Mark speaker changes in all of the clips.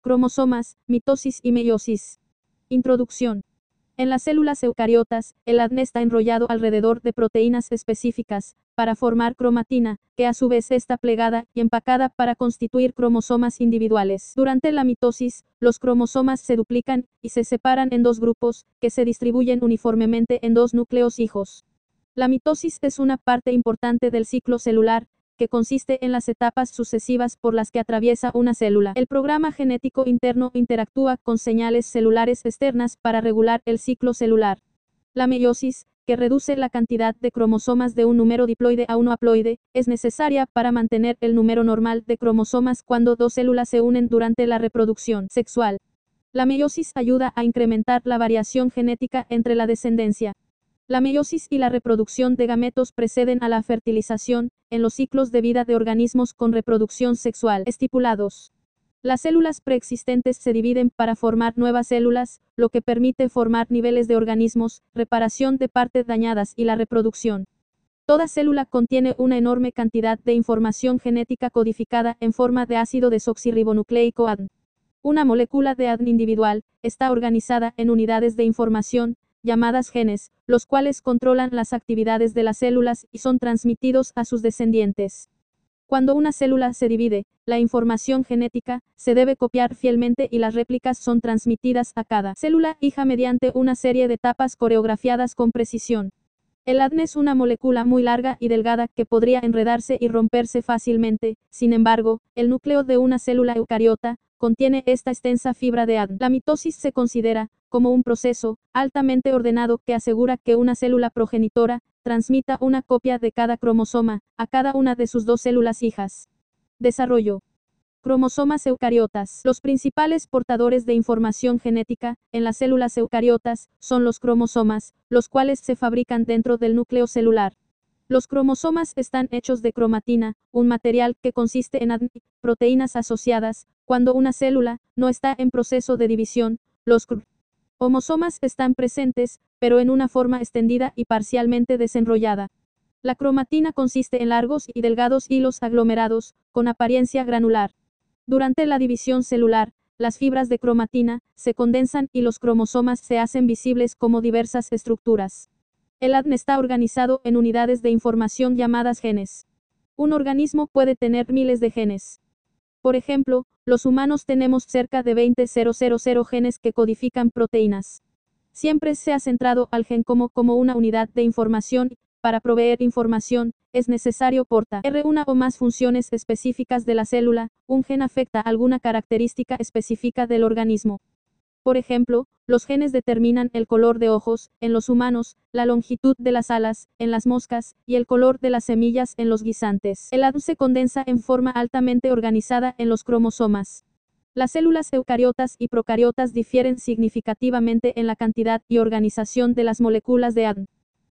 Speaker 1: Cromosomas, mitosis y meiosis. Introducción. En las células eucariotas, el ADN está enrollado alrededor de proteínas específicas, para formar cromatina, que a su vez está plegada y empacada para constituir cromosomas individuales. Durante la mitosis, los cromosomas se duplican y se separan en dos grupos, que se distribuyen uniformemente en dos núcleos hijos. La mitosis es una parte importante del ciclo celular, que consiste en las etapas sucesivas por las que atraviesa una célula. El programa genético interno interactúa con señales celulares externas para regular el ciclo celular. La meiosis, que reduce la cantidad de cromosomas de un número diploide a uno haploide, es necesaria para mantener el número normal de cromosomas cuando dos células se unen durante la reproducción sexual. La meiosis ayuda a incrementar la variación genética entre la descendencia. La meiosis y la reproducción de gametos preceden a la fertilización, en los ciclos de vida de organismos con reproducción sexual estipulados. Las células preexistentes se dividen para formar nuevas células, lo que permite formar niveles de organismos, reparación de partes dañadas y la reproducción. Toda célula contiene una enorme cantidad de información genética codificada en forma de ácido desoxirribonucleico ADN. Una molécula de ADN individual está organizada en unidades de información, llamadas genes, los cuales controlan las actividades de las células y son transmitidos a sus descendientes. Cuando una célula se divide, la información genética se debe copiar fielmente y las réplicas son transmitidas a cada célula hija mediante una serie de etapas coreografiadas con precisión. El ADN es una molécula muy larga y delgada que podría enredarse y romperse fácilmente, sin embargo, el núcleo de una célula eucariota contiene esta extensa fibra de ADN. La mitosis se considera, como un proceso, altamente ordenado que asegura que una célula progenitora, transmita una copia de cada cromosoma, a cada una de sus dos células hijas. Desarrollo. Cromosomas eucariotas. Los principales portadores de información genética, en las células eucariotas, son los cromosomas, los cuales se fabrican dentro del núcleo celular. Los cromosomas están hechos de cromatina, un material que consiste en ADN, proteínas asociadas. Cuando una célula no está en proceso de división, los Homosomas están presentes, pero en una forma extendida y parcialmente desenrollada. La cromatina consiste en largos y delgados hilos aglomerados, con apariencia granular. Durante la división celular, las fibras de cromatina se condensan y los cromosomas se hacen visibles como diversas estructuras. El ADN está organizado en unidades de información llamadas genes. Un organismo puede tener miles de genes. Por ejemplo, los humanos tenemos cerca de 20.000 genes que codifican proteínas. Siempre se ha centrado al gen como, como una unidad de información, para proveer información, es necesario portar R una o más funciones específicas de la célula, un gen afecta alguna característica específica del organismo. Por ejemplo, los genes determinan el color de ojos, en los humanos, la longitud de las alas, en las moscas, y el color de las semillas en los guisantes. El ADN se condensa en forma altamente organizada en los cromosomas. Las células eucariotas y procariotas difieren significativamente en la cantidad y organización de las moléculas de ADN.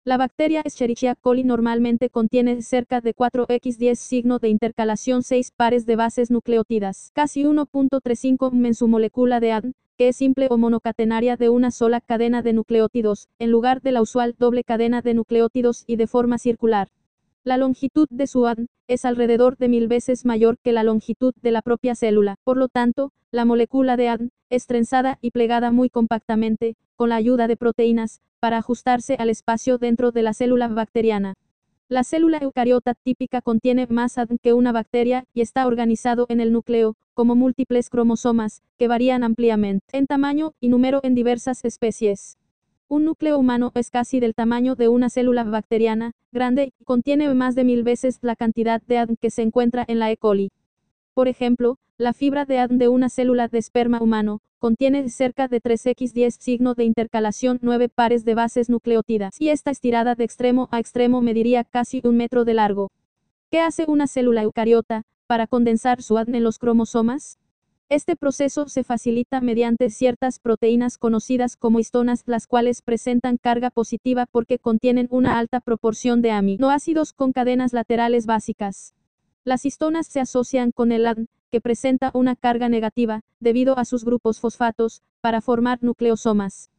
Speaker 1: La bacteria Escherichia coli normalmente contiene cerca de 4x10 signo de intercalación 6 pares de bases nucleótidas, casi 1.35 en su molécula de ADN, que es simple o monocatenaria de una sola cadena de nucleótidos, en lugar de la usual doble cadena de nucleótidos y de forma circular. La longitud de su ADN es alrededor de mil veces mayor que la longitud de la propia célula. Por lo tanto, la molécula de ADN es trenzada y plegada muy compactamente, con la ayuda de proteínas, para ajustarse al espacio dentro de la célula bacteriana. La célula eucariota típica contiene más ADN que una bacteria y está organizado en el núcleo, como múltiples cromosomas, que varían ampliamente en tamaño y número en diversas especies. Un núcleo humano es casi del tamaño de una célula bacteriana, grande, y contiene más de mil veces la cantidad de ADN que se encuentra en la E. coli. Por ejemplo, la fibra de ADN de una célula de esperma humano, contiene cerca de 3x10 signo de intercalación 9 pares de bases nucleótidas y esta estirada de extremo a extremo mediría casi un metro de largo. ¿Qué hace una célula eucariota para condensar su ADN en los cromosomas? Este proceso se facilita mediante ciertas proteínas conocidas como histonas, las cuales presentan carga positiva porque contienen una alta proporción de aminoácidos con cadenas laterales básicas. Las histonas se asocian con el ADN, que presenta una carga negativa, debido a sus grupos fosfatos, para formar nucleosomas.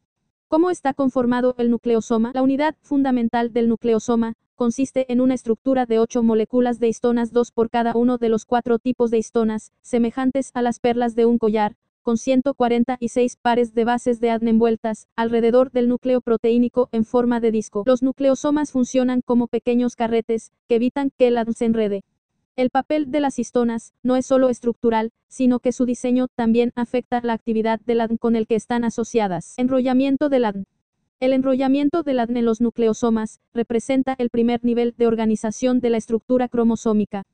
Speaker 1: ¿Cómo está conformado el nucleosoma? La unidad fundamental del nucleosoma, consiste en una estructura de 8 moléculas de histonas 2 por cada uno de los cuatro tipos de histonas, semejantes a las perlas de un collar, con 146 pares de bases de ADN envueltas alrededor del núcleo proteínico en forma de disco. Los nucleosomas funcionan como pequeños carretes que evitan que el ADN se enrede. El papel de las histonas no es solo estructural, sino que su diseño también afecta la actividad del ADN con el que están asociadas. Enrollamiento del ADN. El enrollamiento del ADN en los nucleosomas representa el primer nivel de organización de la estructura cromosómica.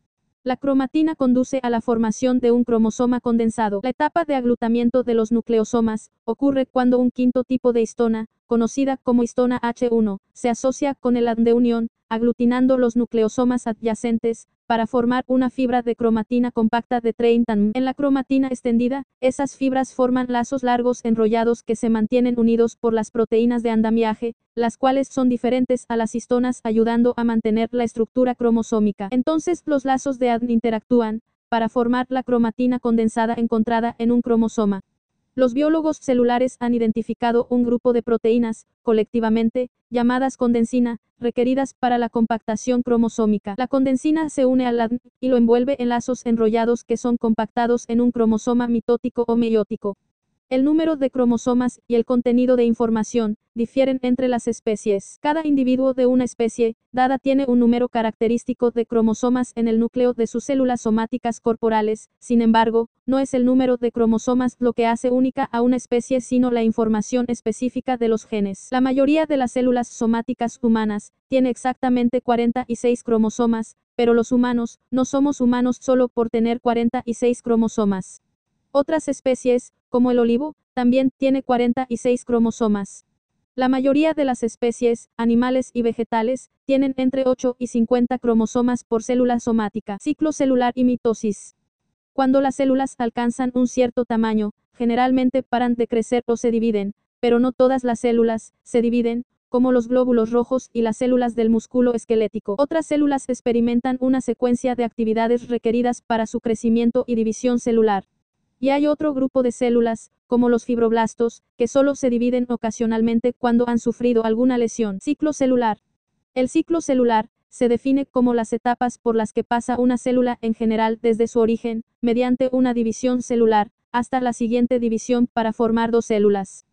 Speaker 1: La cromatina conduce a la formación de un cromosoma condensado. La etapa de aglutamiento de los nucleosomas ocurre cuando un quinto tipo de histona, conocida como histona H1, se asocia con el ADN de unión, aglutinando los nucleosomas adyacentes, para formar una fibra de cromatina compacta de 30 n. En la cromatina extendida, esas fibras forman lazos largos enrollados que se mantienen unidos por las proteínas de andamiaje, las cuales son diferentes a las histonas ayudando a mantener la estructura cromosómica. Entonces los lazos de ADN interactúan, para formar la cromatina condensada encontrada en un cromosoma. Los biólogos celulares han identificado un grupo de proteínas, colectivamente, llamadas condensina, requeridas para la compactación cromosómica. La condensina se une al ADN y lo envuelve en lazos enrollados que son compactados en un cromosoma mitótico o meiótico. El número de cromosomas y el contenido de información difieren entre las especies. Cada individuo de una especie dada tiene un número característico de cromosomas en el núcleo de sus células somáticas corporales, sin embargo, no es el número de cromosomas lo que hace única a una especie sino la información específica de los genes. La mayoría de las células somáticas humanas tiene exactamente 46 cromosomas, pero los humanos no somos humanos solo por tener 46 cromosomas. Otras especies, como el olivo, también tiene 46 cromosomas. La mayoría de las especies, animales y vegetales, tienen entre 8 y 50 cromosomas por célula somática. Ciclo celular y mitosis. Cuando las células alcanzan un cierto tamaño, generalmente paran de crecer o se dividen, pero no todas las células se dividen, como los glóbulos rojos y las células del músculo esquelético. Otras células experimentan una secuencia de actividades requeridas para su crecimiento y división celular. Y hay otro grupo de células, como los fibroblastos, que solo se dividen ocasionalmente cuando han sufrido alguna lesión. Ciclo celular. El ciclo celular, se define como las etapas por las que pasa una célula en general desde su origen, mediante una división celular, hasta la siguiente división para formar dos células.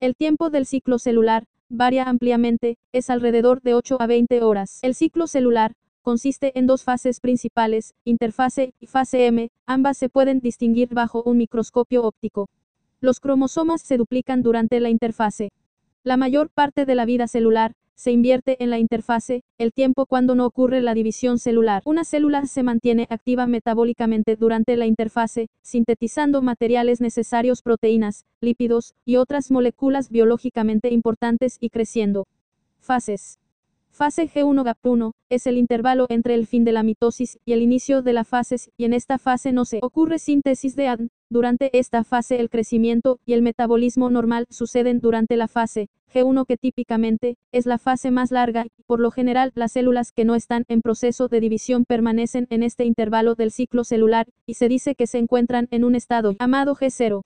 Speaker 1: El tiempo del ciclo celular, varía ampliamente, es alrededor de 8 a 20 horas. El ciclo celular, consiste en dos fases principales, interfase y fase M, ambas se pueden distinguir bajo un microscopio óptico. Los cromosomas se duplican durante la interfase. La mayor parte de la vida celular se invierte en la interfase, el tiempo cuando no ocurre la división celular. Una célula se mantiene activa metabólicamente durante la interfase, sintetizando materiales necesarios proteínas, lípidos y otras moléculas biológicamente importantes y creciendo. Fases. Fase G1-GAP1 es el intervalo entre el fin de la mitosis y el inicio de la fase y en esta fase no se ocurre síntesis de ADN. Durante esta fase el crecimiento y el metabolismo normal suceden durante la fase G1 que típicamente es la fase más larga por lo general las células que no están en proceso de división permanecen en este intervalo del ciclo celular y se dice que se encuentran en un estado llamado G0.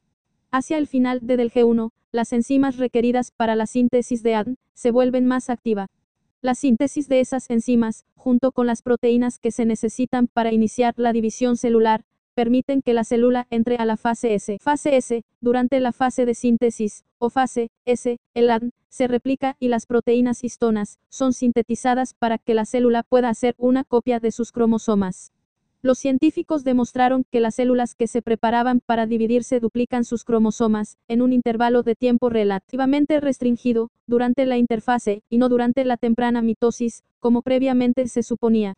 Speaker 1: Hacia el final de del G1, las enzimas requeridas para la síntesis de ADN se vuelven más activas. La síntesis de esas enzimas, junto con las proteínas que se necesitan para iniciar la división celular, permiten que la célula entre a la fase S. Fase S, durante la fase de síntesis, o fase S, el ADN, se replica y las proteínas histonas, son sintetizadas para que la célula pueda hacer una copia de sus cromosomas. Los científicos demostraron que las células que se preparaban para dividirse duplican sus cromosomas, en un intervalo de tiempo relativamente restringido, durante la interfase, y no durante la temprana mitosis, como previamente se suponía.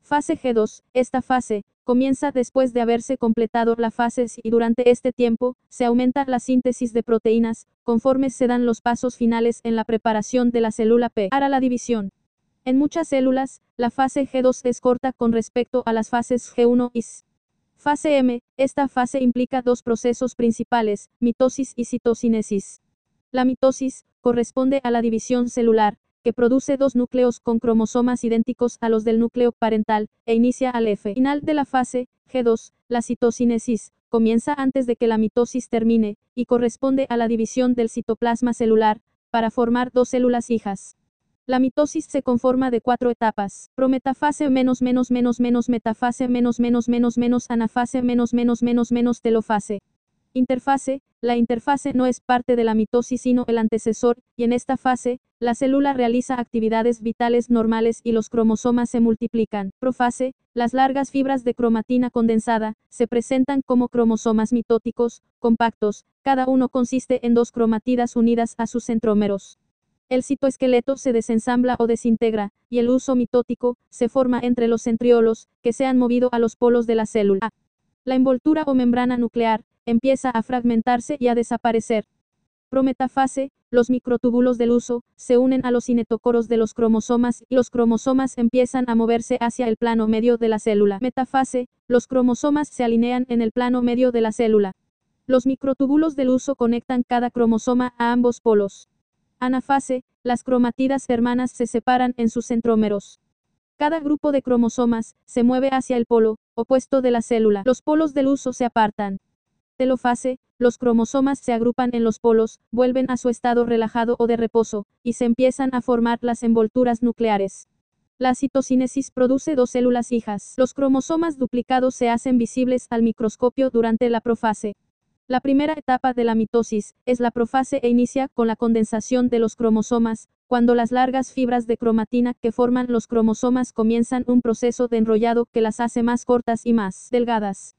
Speaker 1: Fase G2. Esta fase, comienza después de haberse completado la fase y durante este tiempo, se aumenta la síntesis de proteínas, conforme se dan los pasos finales en la preparación de la célula P. Para la división. En muchas células, la fase G2 es corta con respecto a las fases G1 y S. Fase M, esta fase implica dos procesos principales, mitosis y citocinesis. La mitosis, corresponde a la división celular, que produce dos núcleos con cromosomas idénticos a los del núcleo parental, e inicia al F. Final de la fase, G2, la citocinesis, comienza antes de que la mitosis termine, y corresponde a la división del citoplasma celular, para formar dos células hijas. La mitosis se conforma de cuatro etapas. Prometafase menos menos menos menos metafase menos menos menos anafase menos menos menos telofase. Interfase, la interfase no es parte de la mitosis sino el antecesor, y en esta fase, la célula realiza actividades vitales normales y los cromosomas se multiplican. Profase, las largas fibras de cromatina condensada, se presentan como cromosomas mitóticos, compactos, cada uno consiste en dos cromatidas unidas a sus centrómeros. El citoesqueleto se desensambla o desintegra, y el uso mitótico se forma entre los centriolos, que se han movido a los polos de la célula. La envoltura o membrana nuclear, empieza a fragmentarse y a desaparecer. Prometafase, los microtúbulos del uso, se unen a los cinetocoros de los cromosomas y los cromosomas empiezan a moverse hacia el plano medio de la célula. Metafase, los cromosomas se alinean en el plano medio de la célula. Los microtúbulos del uso conectan cada cromosoma a ambos polos. Anafase, las cromatidas hermanas se separan en sus centrómeros. Cada grupo de cromosomas se mueve hacia el polo opuesto de la célula. Los polos del uso se apartan telofase, los cromosomas se agrupan en los polos, vuelven a su estado relajado o de reposo, y se empiezan a formar las envolturas nucleares. La citocinesis produce dos células hijas. Los cromosomas duplicados se hacen visibles al microscopio durante la profase. La primera etapa de la mitosis es la profase e inicia con la condensación de los cromosomas, cuando las largas fibras de cromatina que forman los cromosomas comienzan un proceso de enrollado que las hace más cortas y más delgadas.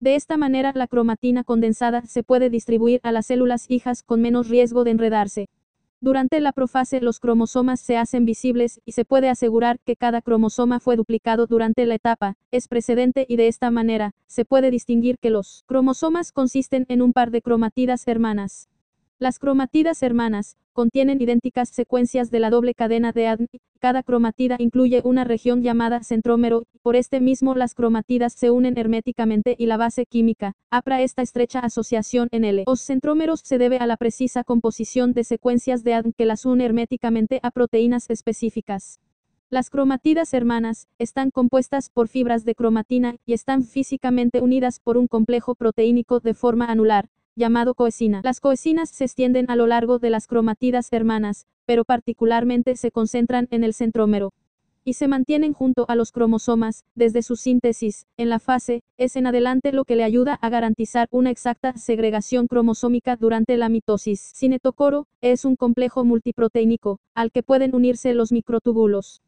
Speaker 1: De esta manera la cromatina condensada se puede distribuir a las células hijas con menos riesgo de enredarse. Durante la profase los cromosomas se hacen visibles y se puede asegurar que cada cromosoma fue duplicado durante la etapa, es precedente y de esta manera, se puede distinguir que los cromosomas consisten en un par de cromatidas hermanas. Las cromatidas hermanas contienen idénticas secuencias de la doble cadena de ADN. Cada cromatida incluye una región llamada centrómero, por este mismo las cromatidas se unen herméticamente y la base química, APRA esta estrecha asociación en L. Los centrómeros se debe a la precisa composición de secuencias de ADN que las une herméticamente a proteínas específicas. Las cromatidas hermanas están compuestas por fibras de cromatina y están físicamente unidas por un complejo proteínico de forma anular, llamado coesina. Las coesinas se extienden a lo largo de las cromatidas hermanas, pero particularmente se concentran en el centrómero y se mantienen junto a los cromosomas, desde su síntesis, en la fase, es en adelante lo que le ayuda a garantizar una exacta segregación cromosómica durante la mitosis. Cinetocoro, es un complejo multiproteínico, al que pueden unirse los microtúbulos.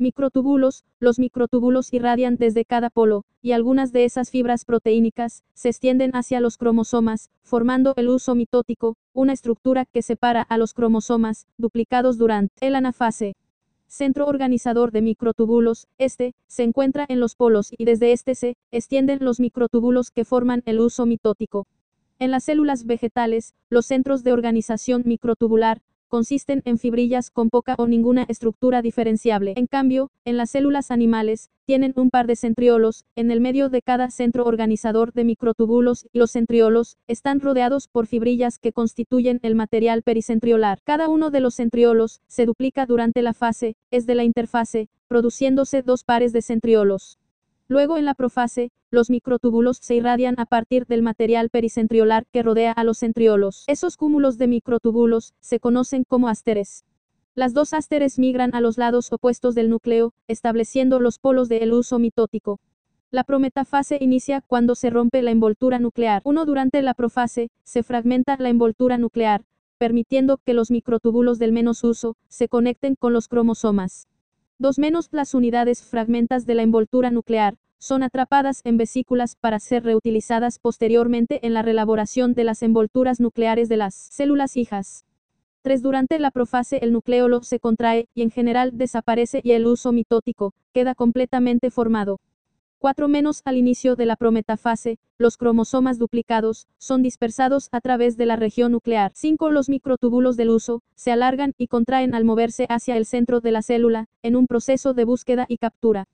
Speaker 1: Microtúbulos, los microtúbulos irradian desde cada polo, y algunas de esas fibras proteínicas se extienden hacia los cromosomas, formando el uso mitótico, una estructura que separa a los cromosomas, duplicados durante el anafase. Centro organizador de microtúbulos, este, se encuentra en los polos y desde este se extienden los microtúbulos que forman el uso mitótico. En las células vegetales, los centros de organización microtubular, consisten en fibrillas con poca o ninguna estructura diferenciable. En cambio, en las células animales, tienen un par de centriolos, en el medio de cada centro organizador de microtúbulos, y los centriolos están rodeados por fibrillas que constituyen el material pericentriolar. Cada uno de los centriolos se duplica durante la fase, es de la interfase, produciéndose dos pares de centriolos. Luego en la profase, los microtúbulos se irradian a partir del material pericentriolar que rodea a los centriolos. Esos cúmulos de microtúbulos se conocen como ásteres. Las dos ásteres migran a los lados opuestos del núcleo, estableciendo los polos del uso mitótico. La prometafase inicia cuando se rompe la envoltura nuclear. Uno durante la profase, se fragmenta la envoltura nuclear, permitiendo que los microtúbulos del menos uso se conecten con los cromosomas. Dos menos las unidades fragmentas de la envoltura nuclear, son atrapadas en vesículas para ser reutilizadas posteriormente en la reelaboración de las envolturas nucleares de las células hijas. 3. Durante la profase el nucleolo se contrae y en general desaparece y el uso mitótico queda completamente formado. 4 menos al inicio de la prometafase, los cromosomas duplicados son dispersados a través de la región nuclear. 5 los microtúbulos del uso se alargan y contraen al moverse hacia el centro de la célula, en un proceso de búsqueda y captura.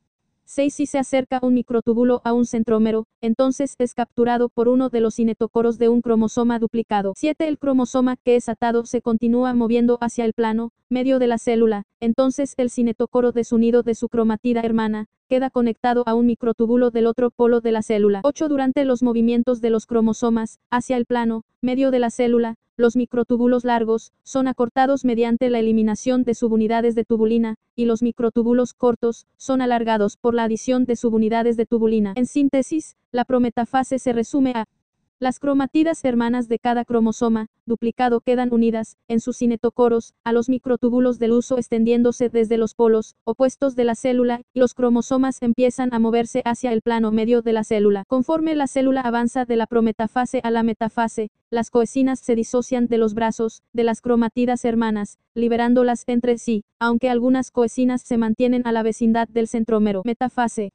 Speaker 1: 6. Si se acerca un microtúbulo a un centrómero, entonces es capturado por uno de los cinetocoros de un cromosoma duplicado. 7. El cromosoma que es atado se continúa moviendo hacia el plano medio de la célula, entonces el cinetocoro desunido de su cromatida hermana queda conectado a un microtúbulo del otro polo de la célula. 8. Durante los movimientos de los cromosomas, hacia el plano, medio de la célula, los microtúbulos largos, son acortados mediante la eliminación de subunidades de tubulina, y los microtúbulos cortos, son alargados por la adición de subunidades de tubulina. En síntesis, la prometafase se resume a las cromatidas hermanas de cada cromosoma, duplicado quedan unidas, en sus cinetocoros, a los microtúbulos del uso extendiéndose desde los polos, opuestos de la célula, y los cromosomas empiezan a moverse hacia el plano medio de la célula. Conforme la célula avanza de la prometafase a la metafase, las coesinas se disocian de los brazos, de las cromatidas hermanas, liberándolas entre sí, aunque algunas coesinas se mantienen a la vecindad del centrómero. Metafase.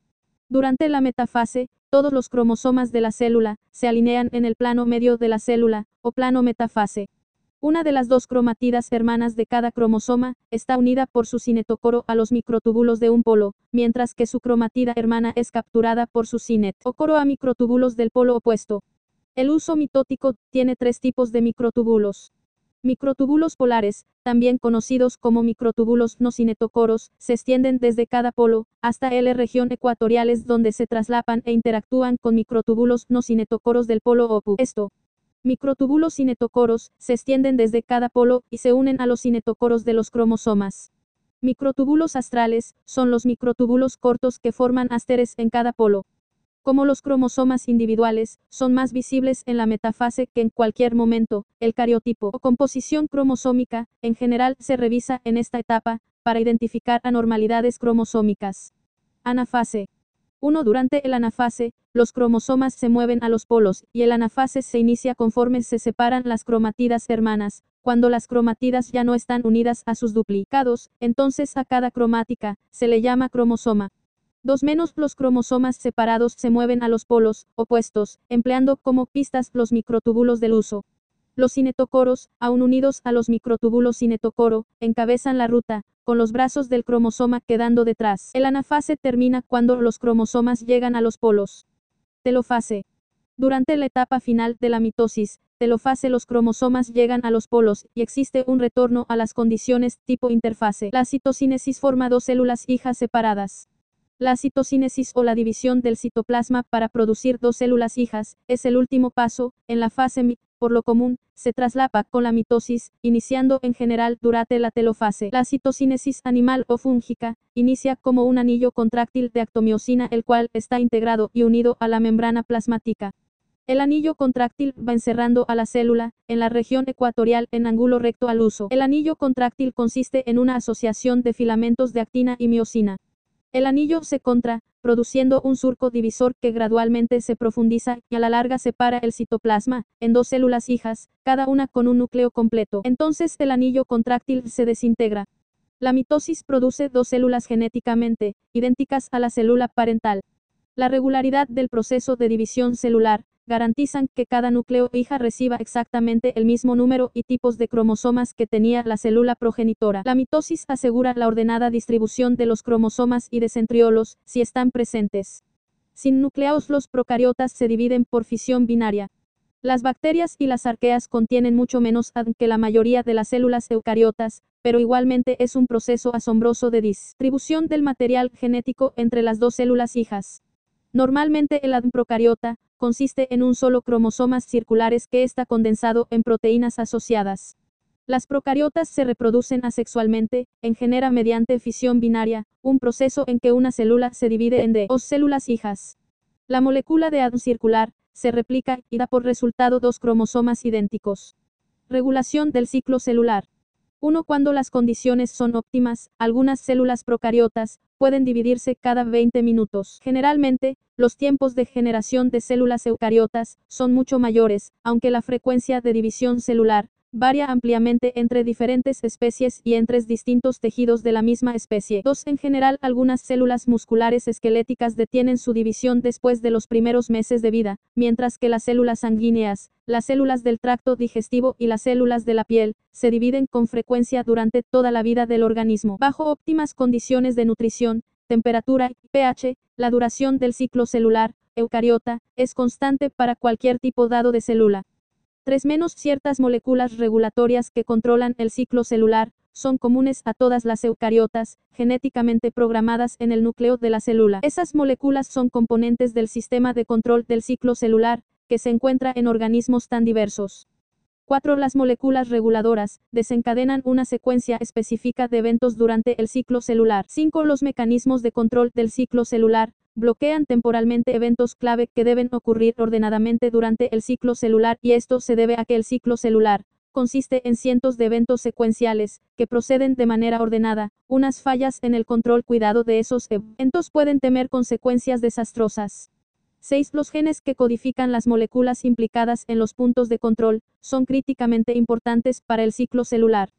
Speaker 1: Durante la metafase, todos los cromosomas de la célula se alinean en el plano medio de la célula, o plano metafase. Una de las dos cromatidas hermanas de cada cromosoma está unida por su cinetocoro a los microtúbulos de un polo, mientras que su cromatida hermana es capturada por su cinetocoro a microtúbulos del polo opuesto. El uso mitótico tiene tres tipos de microtúbulos. Microtúbulos polares, también conocidos como microtúbulos no cinetocoros, se extienden desde cada polo, hasta L región ecuatoriales donde se traslapan e interactúan con microtúbulos no cinetocoros del polo opu. Esto. Microtúbulos cinetocoros, se extienden desde cada polo, y se unen a los cinetocoros de los cromosomas. Microtúbulos astrales, son los microtúbulos cortos que forman asteres en cada polo. Como los cromosomas individuales, son más visibles en la metafase que en cualquier momento, el cariotipo o composición cromosómica, en general, se revisa en esta etapa, para identificar anormalidades cromosómicas. Anafase. 1. Durante el anafase, los cromosomas se mueven a los polos, y el anafase se inicia conforme se separan las cromatidas hermanas. Cuando las cromatidas ya no están unidas a sus duplicados, entonces a cada cromática, se le llama cromosoma. Dos menos los cromosomas separados se mueven a los polos opuestos, empleando como pistas los microtúbulos del uso. Los cinetocoros, aún unidos a los microtúbulos cinetocoro, encabezan la ruta, con los brazos del cromosoma quedando detrás. El anafase termina cuando los cromosomas llegan a los polos. Telofase. Durante la etapa final de la mitosis, telofase los cromosomas llegan a los polos, y existe un retorno a las condiciones tipo interfase. La citocinesis forma dos células hijas separadas. La citocinesis o la división del citoplasma para producir dos células hijas es el último paso en la fase mi, por lo común, se traslapa con la mitosis, iniciando en general durante la telofase. La citocinesis animal o fúngica inicia como un anillo contráctil de actomiosina el cual está integrado y unido a la membrana plasmática. El anillo contráctil va encerrando a la célula, en la región ecuatorial en ángulo recto al uso. El anillo contráctil consiste en una asociación de filamentos de actina y miosina. El anillo se contra, produciendo un surco divisor que gradualmente se profundiza y a la larga separa el citoplasma en dos células hijas, cada una con un núcleo completo. Entonces el anillo contráctil se desintegra. La mitosis produce dos células genéticamente idénticas a la célula parental. La regularidad del proceso de división celular, garantizan que cada núcleo hija reciba exactamente el mismo número y tipos de cromosomas que tenía la célula progenitora. La mitosis asegura la ordenada distribución de los cromosomas y de centriolos, si están presentes. Sin núcleos los procariotas se dividen por fisión binaria. Las bacterias y las arqueas contienen mucho menos ADN que la mayoría de las células eucariotas, pero igualmente es un proceso asombroso de distribución del material genético entre las dos células hijas. Normalmente el ADN procariota, consiste en un solo cromosomas circulares que está condensado en proteínas asociadas. Las procariotas se reproducen asexualmente, en genera mediante fisión binaria, un proceso en que una célula se divide en dos células hijas. La molécula de ADN circular, se replica y da por resultado dos cromosomas idénticos. Regulación del ciclo celular. 1. Cuando las condiciones son óptimas, algunas células procariotas pueden dividirse cada 20 minutos. Generalmente, los tiempos de generación de células eucariotas son mucho mayores, aunque la frecuencia de división celular varía ampliamente entre diferentes especies y entre distintos tejidos de la misma especie. 2. En general, algunas células musculares esqueléticas detienen su división después de los primeros meses de vida, mientras que las células sanguíneas, las células del tracto digestivo y las células de la piel, se dividen con frecuencia durante toda la vida del organismo. Bajo óptimas condiciones de nutrición, temperatura y pH, la duración del ciclo celular, eucariota, es constante para cualquier tipo dado de célula. 3 menos ciertas moléculas regulatorias que controlan el ciclo celular, son comunes a todas las eucariotas, genéticamente programadas en el núcleo de la célula. Esas moléculas son componentes del sistema de control del ciclo celular, que se encuentra en organismos tan diversos. 4. Las moléculas reguladoras desencadenan una secuencia específica de eventos durante el ciclo celular. 5. Los mecanismos de control del ciclo celular bloquean temporalmente eventos clave que deben ocurrir ordenadamente durante el ciclo celular y esto se debe a que el ciclo celular consiste en cientos de eventos secuenciales, que proceden de manera ordenada, unas fallas en el control cuidado de esos eventos pueden temer consecuencias desastrosas. 6. Los genes que codifican las moléculas implicadas en los puntos de control, son críticamente importantes para el ciclo celular.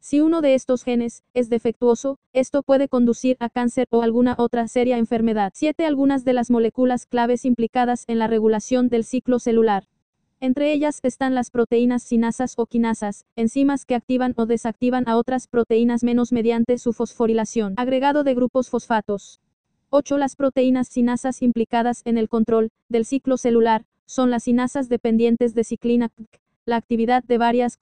Speaker 1: Si uno de estos genes es defectuoso, esto puede conducir a cáncer o alguna otra seria enfermedad. 7. Algunas de las moléculas claves implicadas en la regulación del ciclo celular. Entre ellas están las proteínas sinasas o quinasas, enzimas que activan o desactivan a otras proteínas menos mediante su fosforilación. Agregado de grupos fosfatos. 8. Las proteínas sinasas implicadas en el control del ciclo celular son las sinasas dependientes de ciclina. La actividad de varias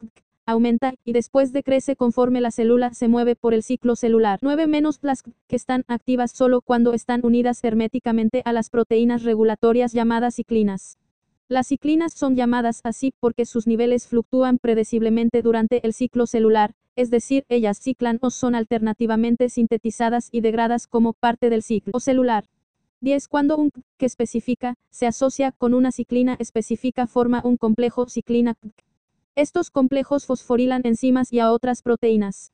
Speaker 1: aumenta y después decrece conforme la célula se mueve por el ciclo celular. 9 menos las que están activas solo cuando están unidas herméticamente a las proteínas regulatorias llamadas ciclinas. Las ciclinas son llamadas así porque sus niveles fluctúan predeciblemente durante el ciclo celular, es decir, ellas ciclan o son alternativamente sintetizadas y degradas como parte del ciclo celular. 10. Cuando un que especifica se asocia con una ciclina específica forma un complejo ciclina. Estos complejos fosforilan enzimas y a otras proteínas.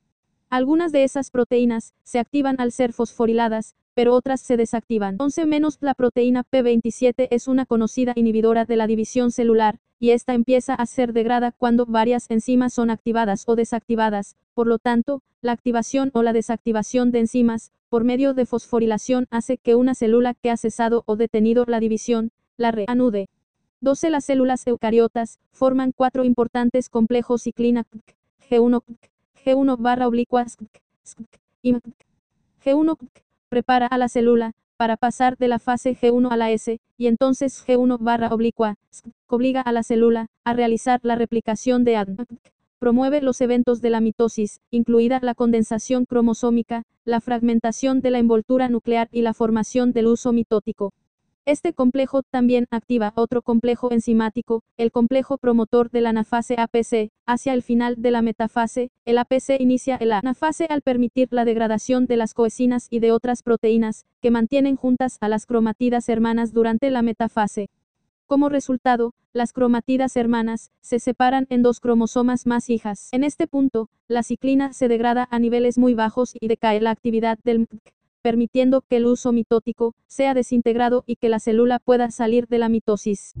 Speaker 1: Algunas de esas proteínas se activan al ser fosforiladas, pero otras se desactivan. 11 menos la proteína P27 es una conocida inhibidora de la división celular, y esta empieza a ser degrada cuando varias enzimas son activadas o desactivadas, por lo tanto, la activación o la desactivación de enzimas, por medio de fosforilación hace que una célula que ha cesado o detenido la división, la reanude. 12 Las células eucariotas forman cuatro importantes complejos ciclina G1 G1 barra oblicua G1 prepara a la célula, para pasar de la fase G1 a la S, y entonces G1 barra oblicua, obliga a la célula, a realizar la replicación de ADN. Promueve los eventos de la mitosis, incluida la condensación cromosómica, la fragmentación de la envoltura nuclear y la formación del uso mitótico. Este complejo también activa otro complejo enzimático, el complejo promotor de la anafase APC. Hacia el final de la metafase, el APC inicia el anafase al permitir la degradación de las coesinas y de otras proteínas, que mantienen juntas a las cromatidas hermanas durante la metafase. Como resultado, las cromatidas hermanas se separan en dos cromosomas más hijas. En este punto, la ciclina se degrada a niveles muy bajos y decae la actividad del MTC permitiendo que el uso mitótico sea desintegrado y que la célula pueda salir de la mitosis.